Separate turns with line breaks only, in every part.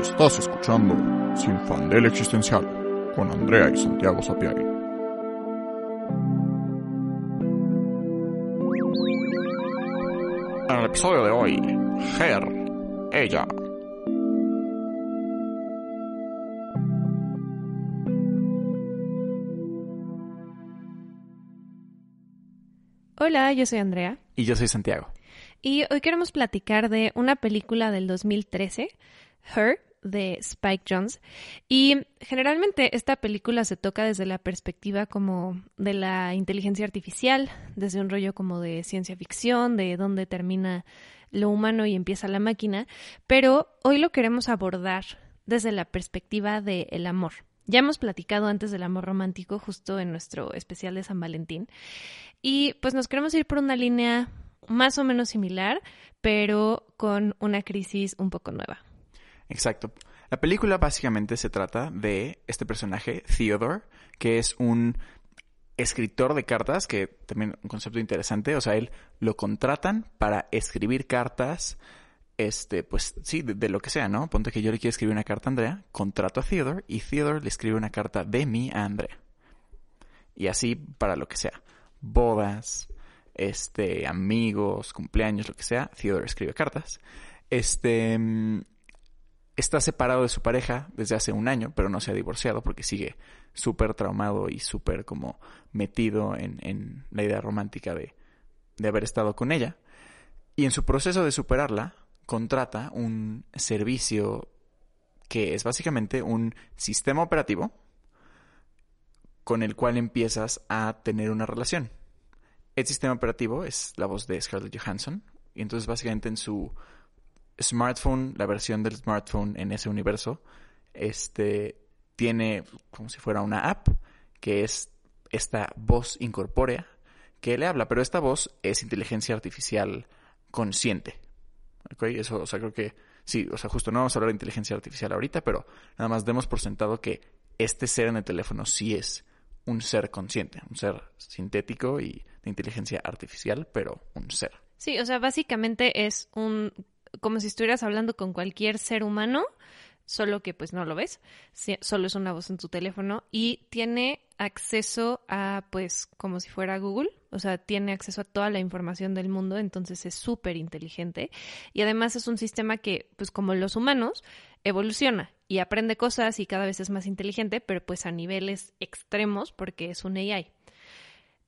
Estás escuchando Sin Fandel Existencial con Andrea y Santiago Sapiari. En el episodio de hoy, Her, ella.
Hola, yo soy Andrea.
Y yo soy Santiago.
Y hoy queremos platicar de una película del 2013, Her, de Spike Jones. Y generalmente esta película se toca desde la perspectiva como de la inteligencia artificial, desde un rollo como de ciencia ficción, de dónde termina lo humano y empieza la máquina. Pero hoy lo queremos abordar desde la perspectiva del amor. Ya hemos platicado antes del amor romántico justo en nuestro especial de San Valentín. Y pues nos queremos ir por una línea más o menos similar, pero con una crisis un poco nueva.
Exacto. La película básicamente se trata de este personaje, Theodore, que es un escritor de cartas, que también un concepto interesante, o sea, él lo contratan para escribir cartas, este, pues sí, de, lo que sea, ¿no? Ponte que yo le quiero escribir una carta a Andrea, contrato a Theodore y Theodore le escribe una carta de mí a Andrea. Y así para lo que sea. Bodas, este, amigos, cumpleaños, lo que sea, Theodore escribe cartas. Este, mm, está separado de su pareja desde hace un año, pero no se ha divorciado porque sigue súper traumado y súper como metido en, en, la idea romántica de, de haber estado con ella. Y en su proceso de superarla, contrata un servicio que es básicamente un sistema operativo con el cual empiezas a tener una relación. El sistema operativo es la voz de Scarlett Johansson y entonces básicamente en su smartphone, la versión del smartphone en ese universo, este tiene como si fuera una app que es esta voz incorpórea que le habla, pero esta voz es inteligencia artificial consciente. ¿Ok? Eso, o sea, creo que sí, o sea, justo no vamos a hablar de inteligencia artificial ahorita, pero nada más demos por sentado que este ser en el teléfono sí es un ser consciente, un ser sintético y de inteligencia artificial, pero un ser.
Sí, o sea, básicamente es un como si estuvieras hablando con cualquier ser humano, solo que pues no lo ves, solo es una voz en tu teléfono y tiene acceso a pues como si fuera Google, o sea, tiene acceso a toda la información del mundo, entonces es súper inteligente y además es un sistema que pues como los humanos evoluciona y aprende cosas y cada vez es más inteligente, pero pues a niveles extremos porque es un AI.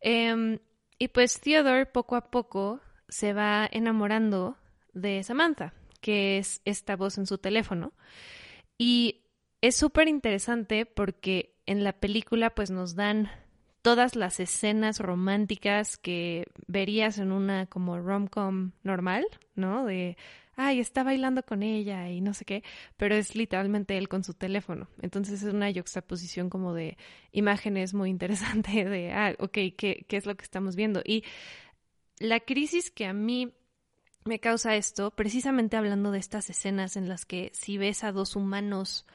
Em, y pues Theodore poco a poco se va enamorando de Samantha, que es esta voz en su teléfono. Y es súper interesante porque en la película pues nos dan todas las escenas románticas que verías en una como rom-com normal, ¿no? De, ay, está bailando con ella y no sé qué, pero es literalmente él con su teléfono. Entonces es una juxtaposición como de imágenes muy interesante de, ah, ok, ¿qué, qué es lo que estamos viendo? Y la crisis que a mí me causa esto, precisamente hablando de estas escenas en las que si ves a dos humanos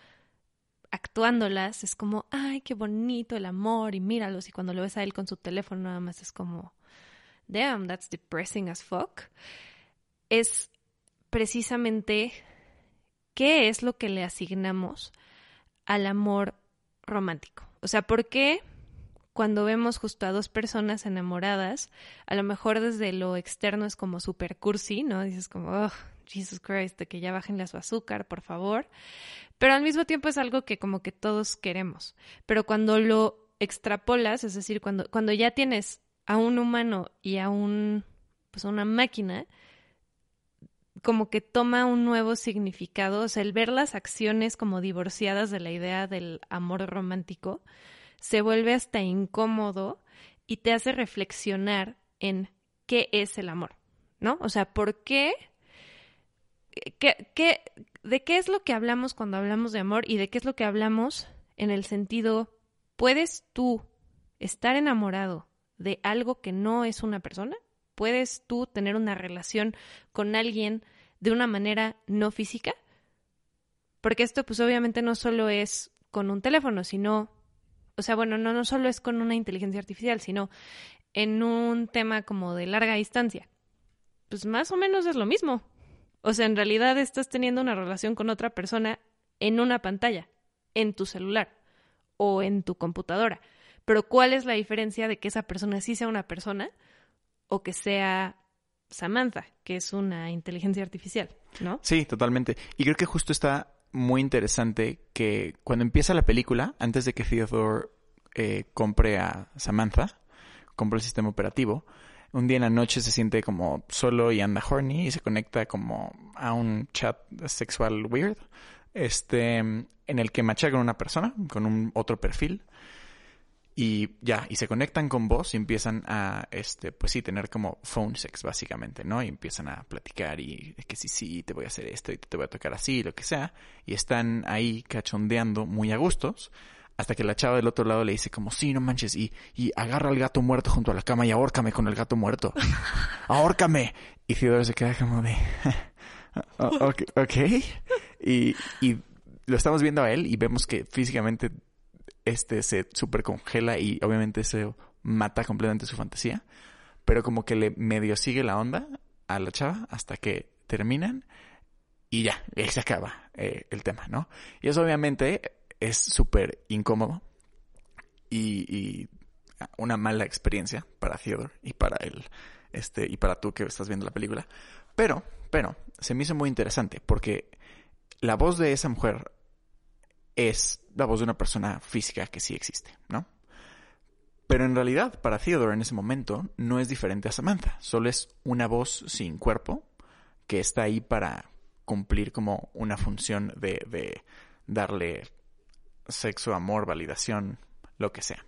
actuándolas, es como, ay, qué bonito el amor y míralos, y cuando lo ves a él con su teléfono nada más es como, damn, that's depressing as fuck. Es precisamente qué es lo que le asignamos al amor romántico. O sea, ¿por qué cuando vemos justo a dos personas enamoradas, a lo mejor desde lo externo es como super cursi, ¿no? Dices como, oh, Jesus Christ, de que ya bajen su azúcar, por favor. Pero al mismo tiempo es algo que como que todos queremos. Pero cuando lo extrapolas, es decir, cuando, cuando ya tienes a un humano y a un, pues una máquina, como que toma un nuevo significado, o sea, el ver las acciones como divorciadas de la idea del amor romántico, se vuelve hasta incómodo y te hace reflexionar en qué es el amor, ¿no? O sea, ¿por qué? ¿Qué, qué de qué es lo que hablamos cuando hablamos de amor y de qué es lo que hablamos en el sentido, ¿puedes tú estar enamorado de algo que no es una persona? ¿Puedes tú tener una relación con alguien de una manera no física? Porque esto pues obviamente no solo es con un teléfono, sino o sea, bueno, no, no solo es con una inteligencia artificial, sino en un tema como de larga distancia. Pues más o menos es lo mismo. O sea, en realidad estás teniendo una relación con otra persona en una pantalla, en tu celular o en tu computadora. Pero ¿cuál es la diferencia de que esa persona sí sea una persona o que sea Samantha, que es una inteligencia artificial, ¿no?
Sí, totalmente. Y creo que justo está muy interesante que cuando empieza la película, antes de que Theodore eh, compre a Samantha, compre el sistema operativo, un día en la noche se siente como solo y anda horny y se conecta como a un chat sexual weird, este, en el que macha con una persona, con un otro perfil. Y ya, y se conectan con vos y empiezan a, este, pues sí, tener como phone sex, básicamente, ¿no? Y empiezan a platicar y que sí, sí, te voy a hacer esto y te voy a tocar así, lo que sea. Y están ahí cachondeando muy a gustos. Hasta que la chava del otro lado le dice como, sí, no manches, y, y agarra al gato muerto junto a la cama y ahórcame con el gato muerto. ahórcame. Y Theodore se queda como de, ok. okay. Y, y lo estamos viendo a él y vemos que físicamente este se super congela y obviamente se mata completamente su fantasía. Pero como que le medio sigue la onda a la chava hasta que terminan y ya, y se acaba eh, el tema, ¿no? Y eso obviamente es súper incómodo y, y, una mala experiencia para Theodore y para él, este, y para tú que estás viendo la película. Pero, pero, se me hizo muy interesante porque la voz de esa mujer es la voz de una persona física que sí existe, ¿no? Pero en realidad, para Theodore en ese momento, no es diferente a Samantha. Solo es una voz sin cuerpo que está ahí para cumplir como una función de, de darle sexo, amor, validación, lo que sea.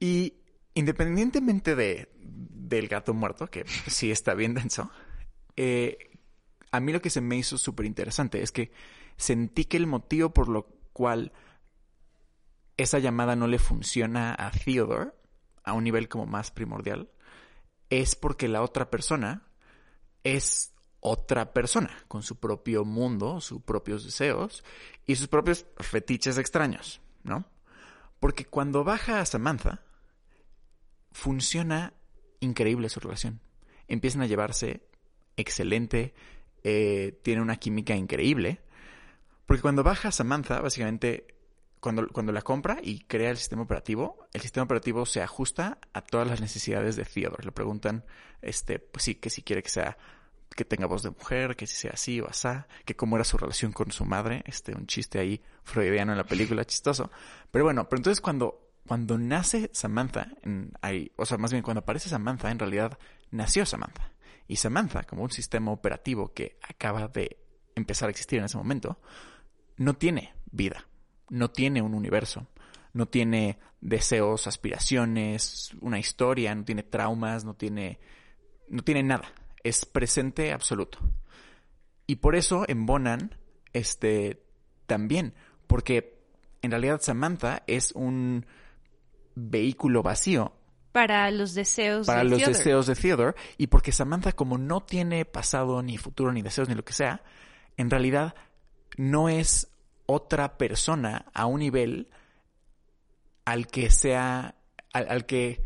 Y independientemente de, del gato muerto, que sí está bien denso, eh, a mí lo que se me hizo súper interesante es que sentí que el motivo por lo cual esa llamada no le funciona a Theodore, a un nivel como más primordial, es porque la otra persona es otra persona, con su propio mundo, sus propios deseos y sus propios fetiches extraños, ¿no? Porque cuando baja a Samantha, funciona increíble su relación. Empiezan a llevarse excelente, eh, tiene una química increíble, porque cuando baja Samantha, básicamente, cuando, cuando la compra y crea el sistema operativo, el sistema operativo se ajusta a todas las necesidades de Theodore. Le preguntan, este, pues sí, que si quiere que sea, que tenga voz de mujer, que si sea así o asá, que cómo era su relación con su madre, este, un chiste ahí freudiano en la película, chistoso. Pero bueno, pero entonces cuando, cuando nace Samantha, en, ahí, o sea, más bien cuando aparece Samantha, en realidad nació Samantha. Y Samantha, como un sistema operativo que acaba de empezar a existir en ese momento, no tiene vida, no tiene un universo, no tiene deseos, aspiraciones, una historia, no tiene traumas, no tiene, no tiene nada. Es presente absoluto. Y por eso embonan este también, porque en realidad Samantha es un vehículo vacío
para los deseos
para
de
los
Theodore.
deseos de Theodore y porque Samantha como no tiene pasado ni futuro ni deseos ni lo que sea, en realidad no es otra persona a un nivel al que sea, al, al, que,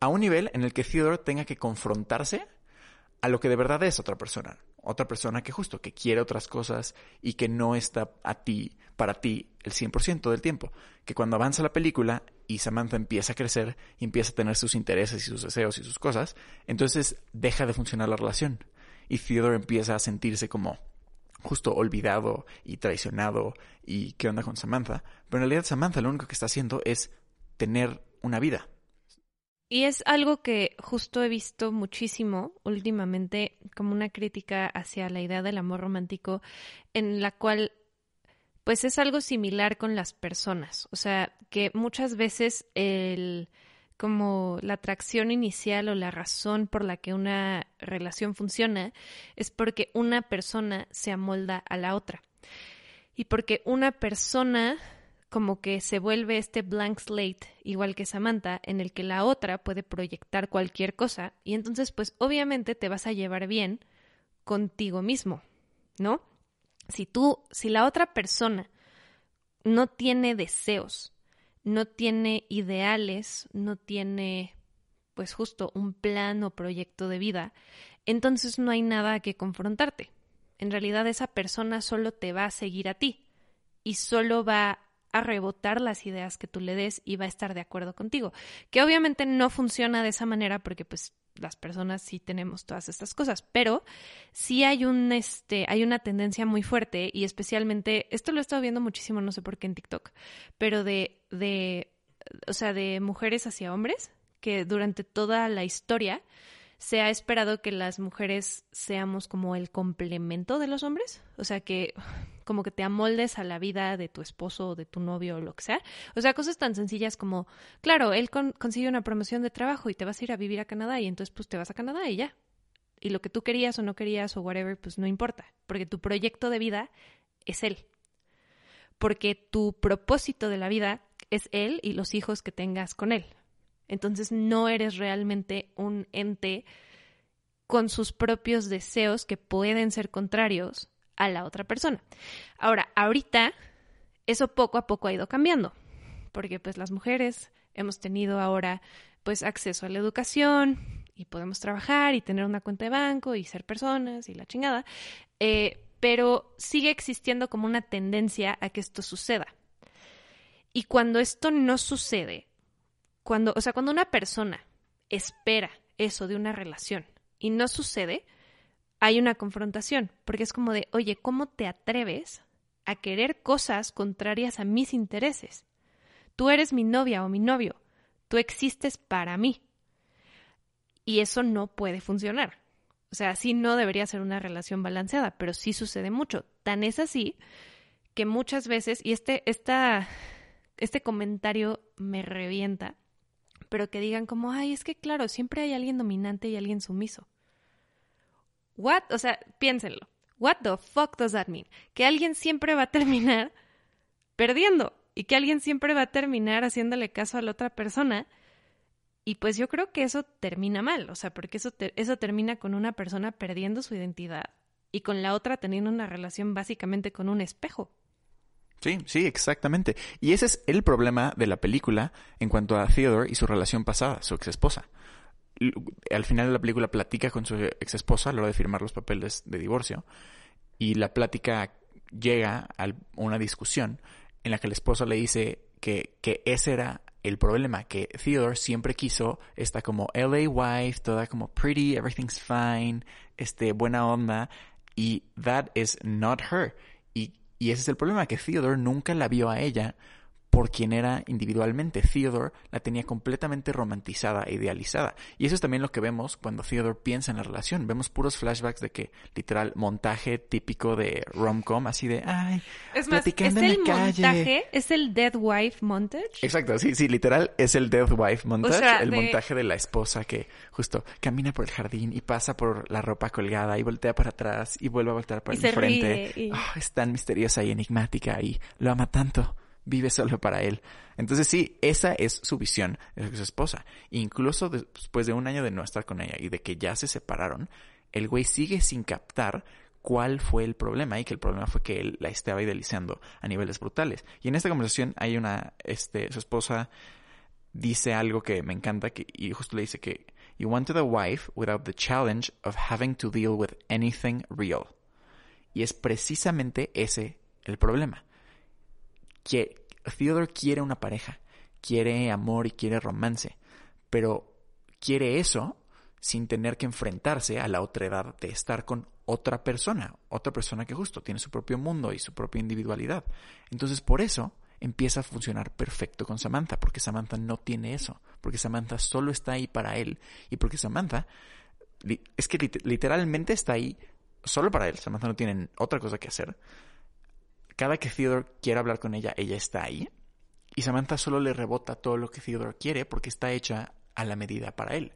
a un nivel en el que Theodore tenga que confrontarse a lo que de verdad es otra persona. Otra persona que justo, que quiere otras cosas y que no está a ti, para ti, el 100% del tiempo. Que cuando avanza la película y Samantha empieza a crecer y empieza a tener sus intereses y sus deseos y sus cosas, entonces deja de funcionar la relación. Y Theodore empieza a sentirse como justo olvidado y traicionado y qué onda con Samantha. Pero en realidad Samantha lo único que está haciendo es tener una vida.
Y es algo que justo he visto muchísimo últimamente como una crítica hacia la idea del amor romántico en la cual pues es algo similar con las personas. O sea, que muchas veces el como la atracción inicial o la razón por la que una relación funciona es porque una persona se amolda a la otra. Y porque una persona como que se vuelve este blank slate, igual que Samantha, en el que la otra puede proyectar cualquier cosa y entonces pues obviamente te vas a llevar bien contigo mismo, ¿no? Si tú, si la otra persona no tiene deseos, no tiene ideales, no tiene pues justo un plan o proyecto de vida, entonces no hay nada que confrontarte, en realidad esa persona solo te va a seguir a ti y solo va a rebotar las ideas que tú le des y va a estar de acuerdo contigo. Que obviamente no funciona de esa manera porque pues las personas sí tenemos todas estas cosas, pero sí hay un este hay una tendencia muy fuerte y especialmente esto lo he estado viendo muchísimo, no sé por qué en TikTok, pero de de o sea, de mujeres hacia hombres que durante toda la historia se ha esperado que las mujeres seamos como el complemento de los hombres, o sea, que como que te amoldes a la vida de tu esposo o de tu novio o lo que sea. O sea, cosas tan sencillas como, claro, él consigue una promoción de trabajo y te vas a ir a vivir a Canadá y entonces pues te vas a Canadá y ya. Y lo que tú querías o no querías o whatever, pues no importa, porque tu proyecto de vida es él. Porque tu propósito de la vida es él y los hijos que tengas con él. Entonces no eres realmente un ente con sus propios deseos que pueden ser contrarios a la otra persona. Ahora, ahorita eso poco a poco ha ido cambiando, porque pues las mujeres hemos tenido ahora pues acceso a la educación y podemos trabajar y tener una cuenta de banco y ser personas y la chingada, eh, pero sigue existiendo como una tendencia a que esto suceda. Y cuando esto no sucede, cuando, o sea, cuando una persona espera eso de una relación y no sucede, hay una confrontación, porque es como de, oye, ¿cómo te atreves a querer cosas contrarias a mis intereses? Tú eres mi novia o mi novio, tú existes para mí. Y eso no puede funcionar. O sea, así no debería ser una relación balanceada, pero sí sucede mucho. Tan es así que muchas veces, y este, esta, este comentario me revienta, pero que digan como, ay, es que claro, siempre hay alguien dominante y alguien sumiso. What? O sea, piénsenlo. What the fuck does that mean? Que alguien siempre va a terminar perdiendo y que alguien siempre va a terminar haciéndole caso a la otra persona. Y pues yo creo que eso termina mal, o sea, porque eso, eso termina con una persona perdiendo su identidad y con la otra teniendo una relación básicamente con un espejo.
Sí, sí, exactamente. Y ese es el problema de la película en cuanto a Theodore y su relación pasada, su ex esposa. Al final de la película platica con su ex esposa a la hora de firmar los papeles de divorcio y la plática llega a una discusión en la que el esposo le dice que, que ese era el problema, que Theodore siempre quiso esta como LA wife, toda como pretty, everything's fine, este, buena onda, y that is not her. Y y ese es el problema, que Theodore nunca la vio a ella por quien era individualmente. Theodore la tenía completamente romantizada e idealizada. Y eso es también lo que vemos cuando Theodore piensa en la relación. Vemos puros flashbacks de que, literal, montaje típico de rom-com, así de, ay,
es más, es el montaje, es el Dead Wife montage.
Exacto, sí, sí, literal, es el Dead Wife montage, el montaje de la esposa que justo camina por el jardín y pasa por la ropa colgada y voltea para atrás y vuelve a voltear para el frente. Ah, es tan misteriosa y enigmática y lo ama tanto vive solo para él. Entonces sí, esa es su visión de su esposa. Incluso después de un año de no estar con ella y de que ya se separaron, el güey sigue sin captar cuál fue el problema y que el problema fue que él la estaba idealizando a niveles brutales. Y en esta conversación hay una, este, su esposa dice algo que me encanta que, y justo le dice que you wanted a wife without the challenge of having to deal with anything real. Y es precisamente ese el problema que Theodore quiere una pareja, quiere amor y quiere romance, pero quiere eso sin tener que enfrentarse a la otra edad de estar con otra persona, otra persona que justo tiene su propio mundo y su propia individualidad. Entonces por eso empieza a funcionar perfecto con Samantha, porque Samantha no tiene eso, porque Samantha solo está ahí para él y porque Samantha es que literalmente está ahí solo para él, Samantha no tiene otra cosa que hacer cada que Theodore quiere hablar con ella, ella está ahí. Y Samantha solo le rebota todo lo que Theodore quiere porque está hecha a la medida para él.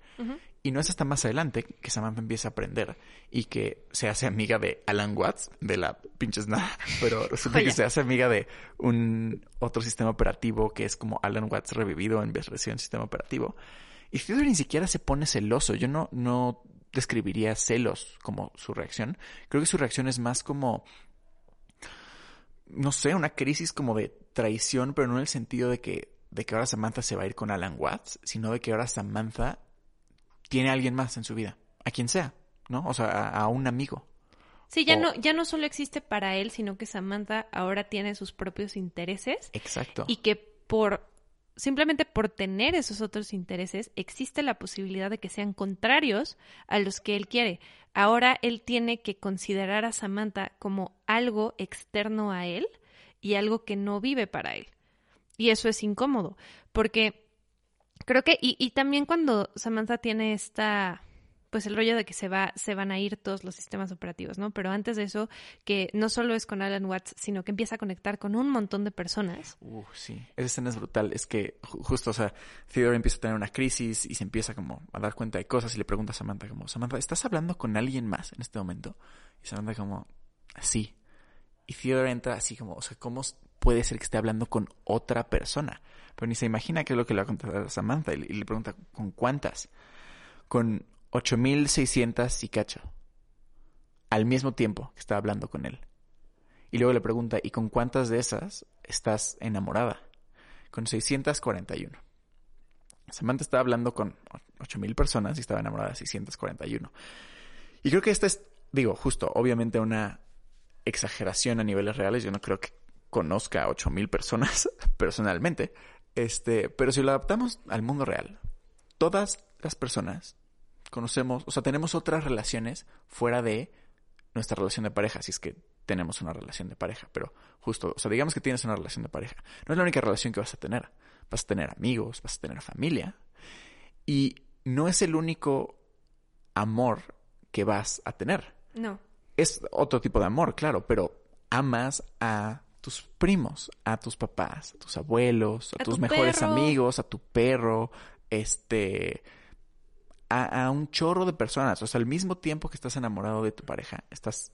Y no es hasta más adelante que Samantha empieza a aprender y que se hace amiga de Alan Watts, de la pinches nada, pero resulta que se hace amiga de un otro sistema operativo que es como Alan Watts revivido en versión sistema operativo. Y Theodore ni siquiera se pone celoso. Yo no, no describiría celos como su reacción. Creo que su reacción es más como no sé, una crisis como de traición, pero no en el sentido de que, de que ahora Samantha se va a ir con Alan Watts, sino de que ahora Samantha tiene a alguien más en su vida, a quien sea, ¿no? O sea, a, un amigo.
Sí, ya
O-
no, ya no solo existe para él, sino que Samantha ahora tiene sus propios intereses
Exacto.
y que por simplemente por tener esos otros intereses existe la posibilidad de que sean contrarios a los que él quiere. Ahora él tiene que considerar a Samantha como algo externo a él y algo que no vive para él. Y eso es incómodo, porque creo que y, y también cuando Samantha tiene esta pues el rollo de que se va se van a ir todos los sistemas operativos, ¿no? Pero antes de eso que no solo es con Alan Watts, sino que empieza a conectar con un montón de personas.
Uh, sí. Esa escena es brutal. Es que ju- justo, o sea, Theodore empieza a tener una crisis y se empieza como a dar cuenta de cosas y le pregunta a Samantha como, Samantha, ¿estás hablando con alguien más en este momento? Y Samantha como, sí. Y Theodore entra así como, o sea, ¿cómo puede ser que esté hablando con otra persona? Pero ni se imagina qué es lo que le va a contar a Samantha y le pregunta, ¿con cuántas? Con 8600 y cacho. Al mismo tiempo que está hablando con él. Y luego le pregunta, ¿y con cuántas de esas estás enamorada? Con 641. Samantha estaba hablando con 8000 personas y estaba enamorada de 641. Y creo que esta es, digo, justo, obviamente una exageración a niveles reales. Yo no creo que conozca a 8000 personas personalmente. Este, pero si lo adaptamos al mundo real, todas las personas conocemos, o sea, tenemos otras relaciones fuera de nuestra relación de pareja, si es que tenemos una relación de pareja, pero justo, o sea, digamos que tienes una relación de pareja, no es la única relación que vas a tener, vas a tener amigos, vas a tener familia, y no es el único amor que vas a tener.
No.
Es otro tipo de amor, claro, pero amas a tus primos, a tus papás, a tus abuelos, a,
A
tus
tu
mejores
perro.
amigos, a tu perro, este, a, a un chorro de personas. O sea, al mismo tiempo que estás enamorado de tu pareja, estás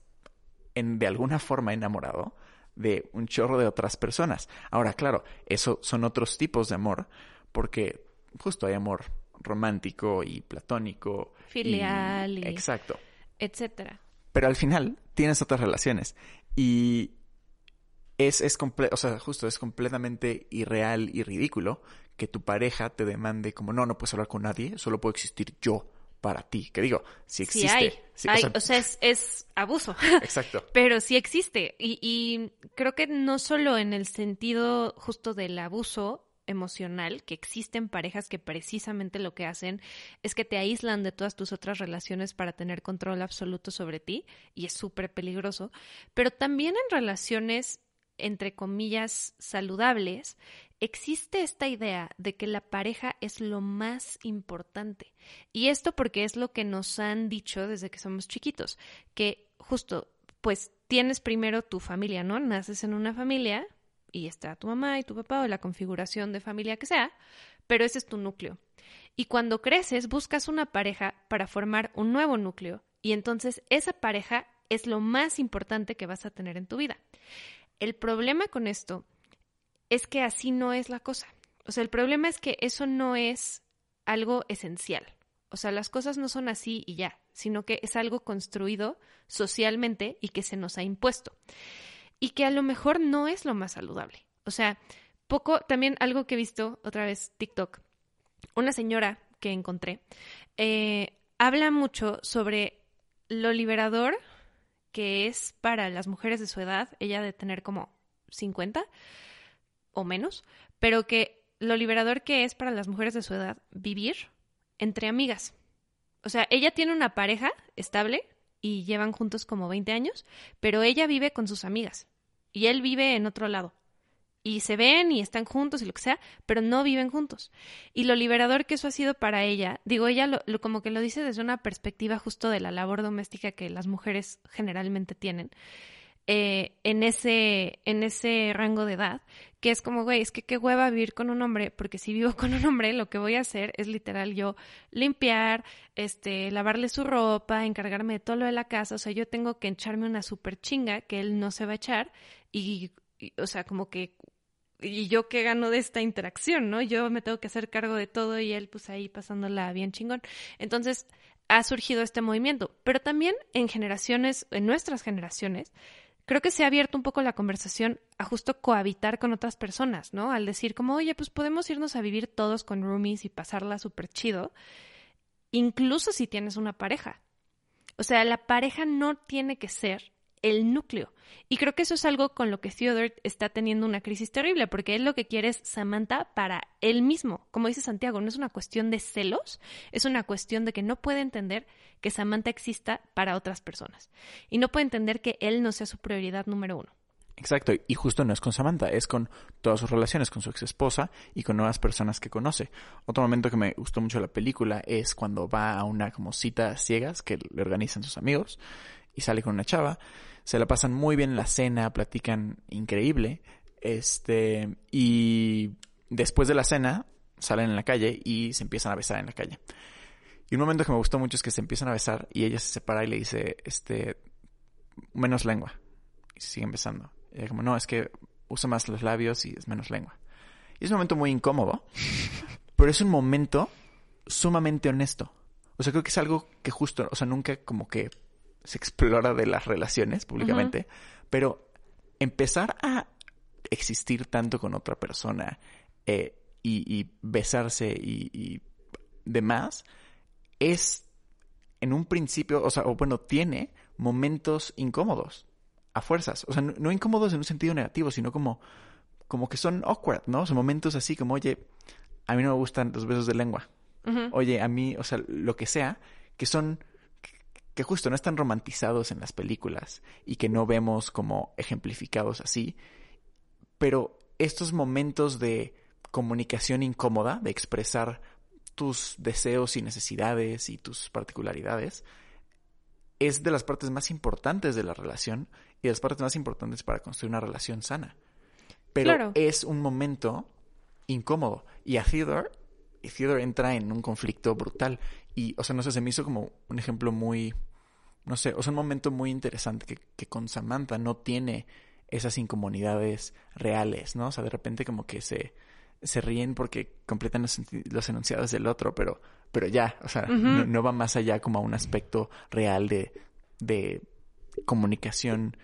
en, de alguna forma enamorado de un chorro de otras personas. Ahora, claro, eso son otros tipos de amor, porque justo hay amor romántico y platónico. y-
Filial y-
Exacto.
etcétera.
Pero al final tienes otras relaciones. Y es, es comple- o sea, justo es completamente irreal y ridículo que tu pareja te demande como, no, no puedes hablar con nadie, solo puedo existir yo para ti. Que digo, si
Sí
existe.
hay.
Sí,
hay, o sea, es, es abuso.
exacto.
Pero sí existe. Y, y creo que no solo en el sentido justo del abuso emocional, que existen parejas que precisamente lo que hacen es que te aíslan de todas tus otras relaciones para tener control absoluto sobre ti, y es súper peligroso, pero también en relaciones, entre comillas, saludables, existe esta idea de que la pareja es lo más importante. Y esto porque es lo que nos han dicho desde que somos chiquitos, que justo, pues tienes primero tu familia, ¿no? Naces en una familia y está tu mamá y tu papá o la configuración de familia que sea, pero ese es tu núcleo. Y cuando creces buscas una pareja para formar un nuevo núcleo y entonces esa pareja es lo más importante que vas a tener en tu vida. El problema con esto es que así no es la cosa. O sea, el problema es que eso no es algo esencial. O sea, las cosas no son así y ya, sino que es algo construido socialmente y que se nos ha impuesto. Y que a lo mejor no es lo más saludable. O sea, poco, también algo que he visto otra vez TikTok, una señora que encontré, eh, habla mucho sobre lo liberador que es para las mujeres de su edad, ella de tener como 50 o menos, pero que lo liberador que es para las mujeres de su edad vivir entre amigas. O sea, ella tiene una pareja estable y llevan juntos como 20 años, pero ella vive con sus amigas y él vive en otro lado. Y se ven y están juntos y lo que sea, pero no viven juntos. Y lo liberador que eso ha sido para ella, digo, ella lo, lo- como que lo dice desde una perspectiva justo de la labor doméstica que las mujeres generalmente tienen eh, en, ese, en ese rango de edad, que es como, güey, es que qué hueva vivir con un hombre, porque si vivo con un hombre, lo que voy a hacer es literal yo limpiar, este, lavarle su ropa, encargarme de todo lo de la casa, o sea, yo tengo que echarme una super chinga que él no se va a echar y, y, o sea, como que y yo qué gano de esta interacción, ¿no? Yo me tengo que hacer cargo de todo y él pues ahí pasándola bien chingón. Entonces ha surgido este movimiento, pero también en generaciones, en nuestras generaciones, creo que se ha abierto un poco la conversación a justo cohabitar con otras personas, ¿no? Al decir como, oye, pues podemos irnos a vivir todos con roomies y pasarla súper chido, incluso si tienes una pareja. O sea, la pareja no tiene que ser el núcleo. Y creo que eso es algo con lo que Theodore está teniendo una crisis terrible, porque él lo que quiere es Samantha para él mismo. Como dice Santiago, no es una cuestión de celos, es una cuestión de que no puede entender que Samantha exista para otras personas. Y no puede entender que él no sea su prioridad número uno.
Exacto, y justo no es con Samantha, es con todas sus relaciones, con su ex esposa y con nuevas personas que conoce. Otro momento que me gustó mucho de la película es cuando va a una como cita ciegas que le organizan sus amigos y sale con una chava. Se la pasan muy bien en la cena, platican increíble. Este, y después de la cena salen en la calle y se empiezan a besar en la calle. Y un momento que me gustó mucho es que se empiezan a besar y ella se separa y le dice, este, menos lengua. Y se siguen besando. Y como, no, es que usa más los labios y es menos lengua. Y es un momento muy incómodo, pero es un momento sumamente honesto. O sea, creo que es algo que justo, o sea, nunca como que se explora de las relaciones públicamente, pero empezar a existir tanto con otra persona eh, y, besarse y, y demás es en un principio, o sea, o bueno, tiene momentos incómodos a fuerzas. O sea, no, incómodos en un sentido negativo, sino como, como que son awkward, ¿no? Son momentos así como, oye, a mí no me gustan los besos de lengua. Oye, a mí, o sea, lo que sea, que son, que justo no están romantizados en las películas y que no vemos como ejemplificados así. Pero estos momentos de comunicación incómoda, de expresar tus deseos y necesidades y tus particularidades, es de las partes más importantes de la relación y de las partes más importantes para construir una relación sana. Pero es un momento incómodo. Y a Theodore, Theodore entra en un conflicto brutal. Y, o sea, no sé, se me hizo como un ejemplo muy, no sé, o sea, un momento muy interesante que, que con Samantha no tiene esas incomunidades reales, ¿no? O sea, de repente como que se, se ríen porque completan los, enunciados del otro, pero, pero ya, o sea, no, va más allá como a un aspecto real de, de comunicación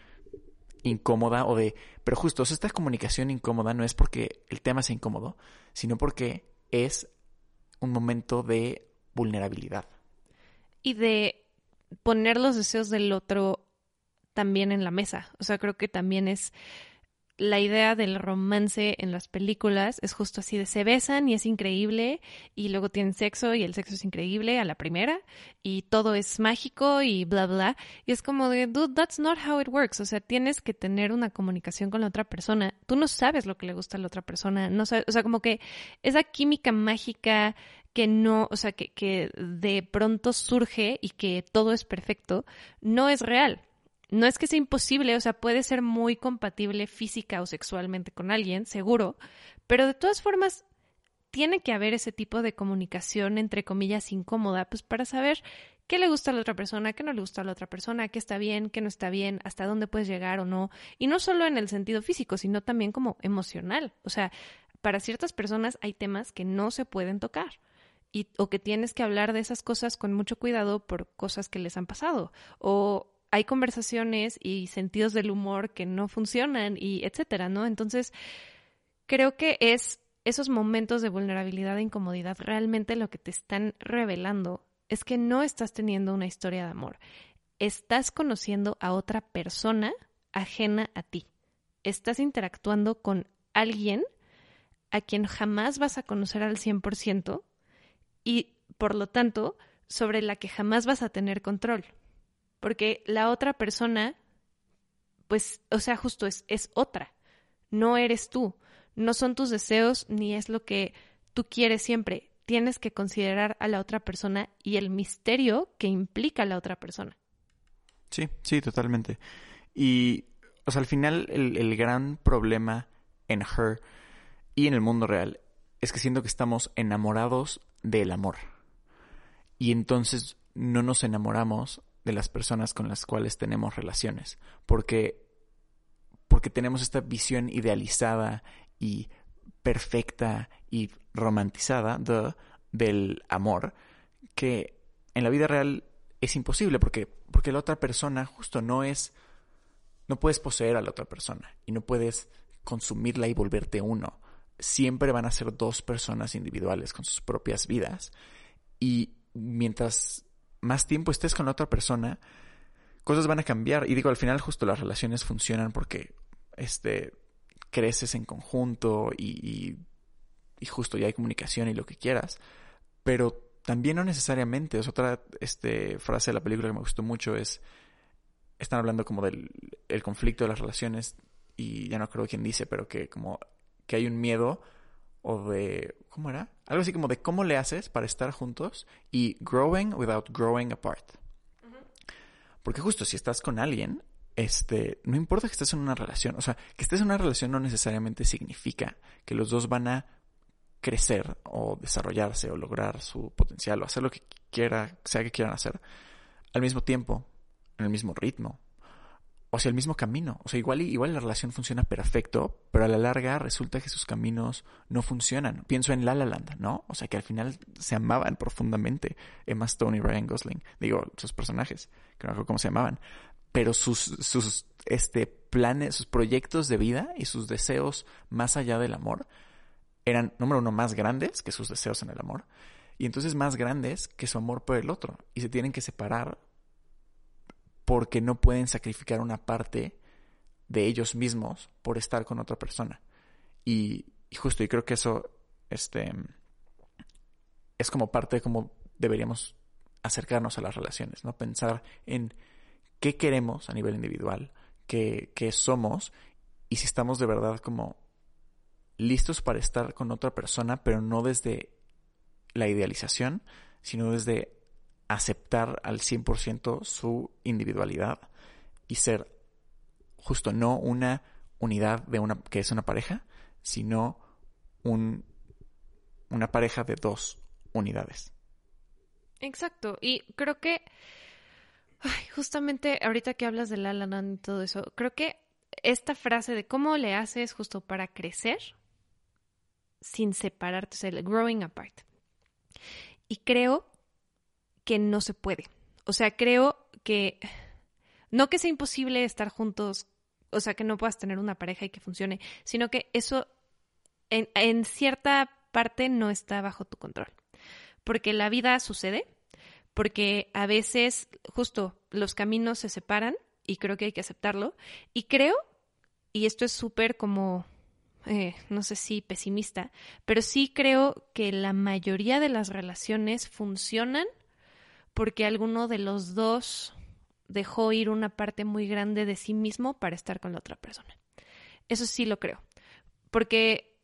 incómoda o de... Pero justo, esta comunicación incómoda no es porque el tema sea incómodo, sino porque es un momento de vulnerabilidad.
Y de poner los deseos del otro también en la mesa. O sea, creo que también es la idea del romance en las películas es justo así de se besan y es increíble y luego tienen sexo y el sexo es increíble a la primera y todo es mágico y bla bla y es como de dude that's not how it works. O sea tienes que tener una comunicación con la otra persona. Tú no sabes lo que le gusta a la otra persona no sabes, o sea como que esa química mágica que no, o sea, que, que de pronto surge y que todo es perfecto, no es real no es que sea imposible, o sea, puede ser muy compatible física o sexualmente con alguien, seguro, pero de todas formas tiene que haber ese tipo de comunicación, entre comillas, incómoda, pues para saber qué le gusta a la otra persona, qué no le gusta a la otra persona, qué está bien, qué no está bien, hasta dónde puedes llegar o no. Y no solo en el sentido físico, sino también como emocional. O sea, para ciertas personas hay temas que no se pueden tocar. Y, o que tienes que hablar de esas cosas con mucho cuidado por cosas que les han pasado. O hay conversaciones y sentidos del humor que no funcionan y etcétera, ¿no? Entonces, creo que es esos momentos de vulnerabilidad e incomodidad realmente lo que te están revelando es que no estás teniendo una historia de amor. Estás conociendo a otra persona ajena a ti. Estás interactuando con alguien a quien jamás vas a conocer al 100% y, por lo tanto, sobre la que jamás vas a tener control porque la otra persona, pues, o sea, justo es, es otra, no eres tú, no son tus deseos ni es lo que tú quieres siempre. Tienes que considerar a la otra persona y el misterio que implica la otra persona.
Sí, sí, totalmente. Y, o sea, al final el, el gran problema en Her y en el mundo real es que siento que estamos enamorados del amor. Y entonces no nos enamoramos de las personas con las cuales tenemos relaciones, porque, porque tenemos esta visión idealizada y perfecta y romantizada de, del amor, que en la vida real es imposible, porque, porque la otra persona justo no es, no puedes poseer a la otra persona y no puedes consumirla y volverte uno. Siempre van a ser dos personas individuales con sus propias vidas y mientras más tiempo estés con la otra persona, cosas van a cambiar. Y digo, al final justo las relaciones funcionan porque este, creces en conjunto y, y, justo ya hay comunicación y lo que quieras. Pero también no necesariamente. Es otra este, frase de la película que me gustó mucho es, están hablando como del el conflicto de las relaciones y ya no creo quién dice, pero que como que hay un miedo o de, ¿cómo era? Algo así como de cómo le haces para estar juntos y growing without growing apart. Porque justo si estás con alguien, este, no importa que estés en una relación, o sea, que estés en una relación no necesariamente significa que los dos van a crecer o desarrollarse o lograr su potencial o hacer lo que quiera, sea que quieran hacer al mismo tiempo, en el mismo ritmo, o sea, el mismo camino. O sea, igual, igual la relación funciona perfecto, pero a la larga resulta que sus caminos no funcionan. Pienso en La La Land, ¿no? O sea, que al final se amaban profundamente Emma Stone y Ryan Gosling. Digo, sus personajes, que no recuerdo cómo se llamaban. Pero sus, sus este, planes, sus proyectos de vida y sus deseos más allá del amor eran, número uno, más grandes que sus deseos en el amor. Y entonces más grandes que su amor por el otro. Y se tienen que separar porque no pueden sacrificar una parte de ellos mismos por estar con otra persona. Y, justo, y creo que eso este, es como parte de cómo deberíamos acercarnos a las relaciones, ¿no? Pensar en qué queremos a nivel individual, qué, qué somos y si estamos de verdad como listos para estar con otra persona, pero no desde la idealización, sino desde aceptar al 100% su individualidad y ser justo no una unidad de una que es una pareja, sino un, una pareja de dos unidades.
Exacto, y creo que justamente ahorita que hablas de La y todo eso, creo que esta frase de cómo le haces justo para crecer sin separarte, o sea, el growing apart. Y creo que no se puede. O sea, creo que no que sea imposible estar juntos, o sea, que no puedas tener una pareja y que funcione, sino que eso en, cierta parte no está bajo tu control. Porque la vida sucede, porque a veces justo los caminos se separan y creo que hay que aceptarlo. Y creo, y esto es súper como, eh, no sé si pesimista, pero sí creo que la mayoría de las relaciones funcionan porque alguno de los dos dejó ir una parte muy grande de sí mismo para estar con la otra persona. Eso sí lo creo. Porque,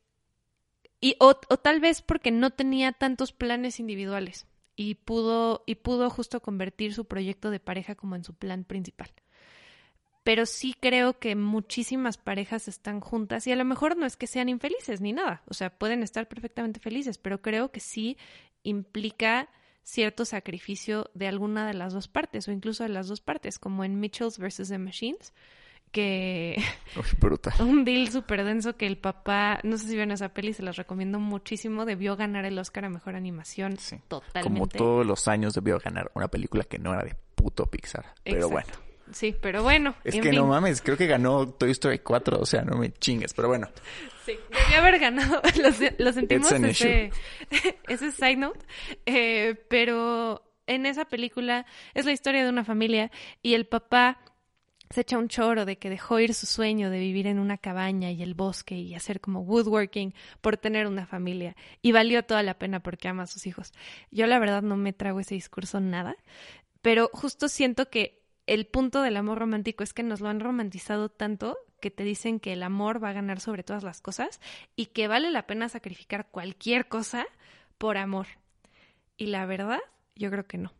y, o, tal vez porque no tenía tantos planes individuales y pudo, y pudo justo convertir su proyecto de pareja como en su plan principal. Pero sí creo que muchísimas parejas están juntas y a lo mejor no es que sean infelices ni nada, o sea, pueden estar perfectamente felices, pero creo que sí implica cierto sacrificio de alguna de las dos partes o incluso de las dos partes, como en Mitchells vs. The Machines, que un deal súper denso que el papá, no sé si ven esa peli, se las recomiendo muchísimo, debió ganar el Oscar a Mejor Animación totalmente.
Como todos los años debió ganar una película que no era de puto Pixar, pero bueno.
Sí, pero bueno.
Es que no mames, creo que ganó Toy Story 4, o sea, no me chingues, pero bueno.
Sí, debía haber ganado, lo, sentimos ese, ese side note, eh, pero en esa película es la historia de una familia y el papá se echa un choro de que dejó ir su sueño de vivir en una cabaña y el bosque y hacer como woodworking por tener una familia. Y valió toda la pena porque ama a sus hijos. Yo la verdad no me trago ese discurso nada, pero justo siento que el punto del amor romántico es que nos lo han romantizado tanto que te dicen que el amor va a ganar sobre todas las cosas y que vale la pena sacrificar cualquier cosa por amor. Y la verdad, yo creo que no.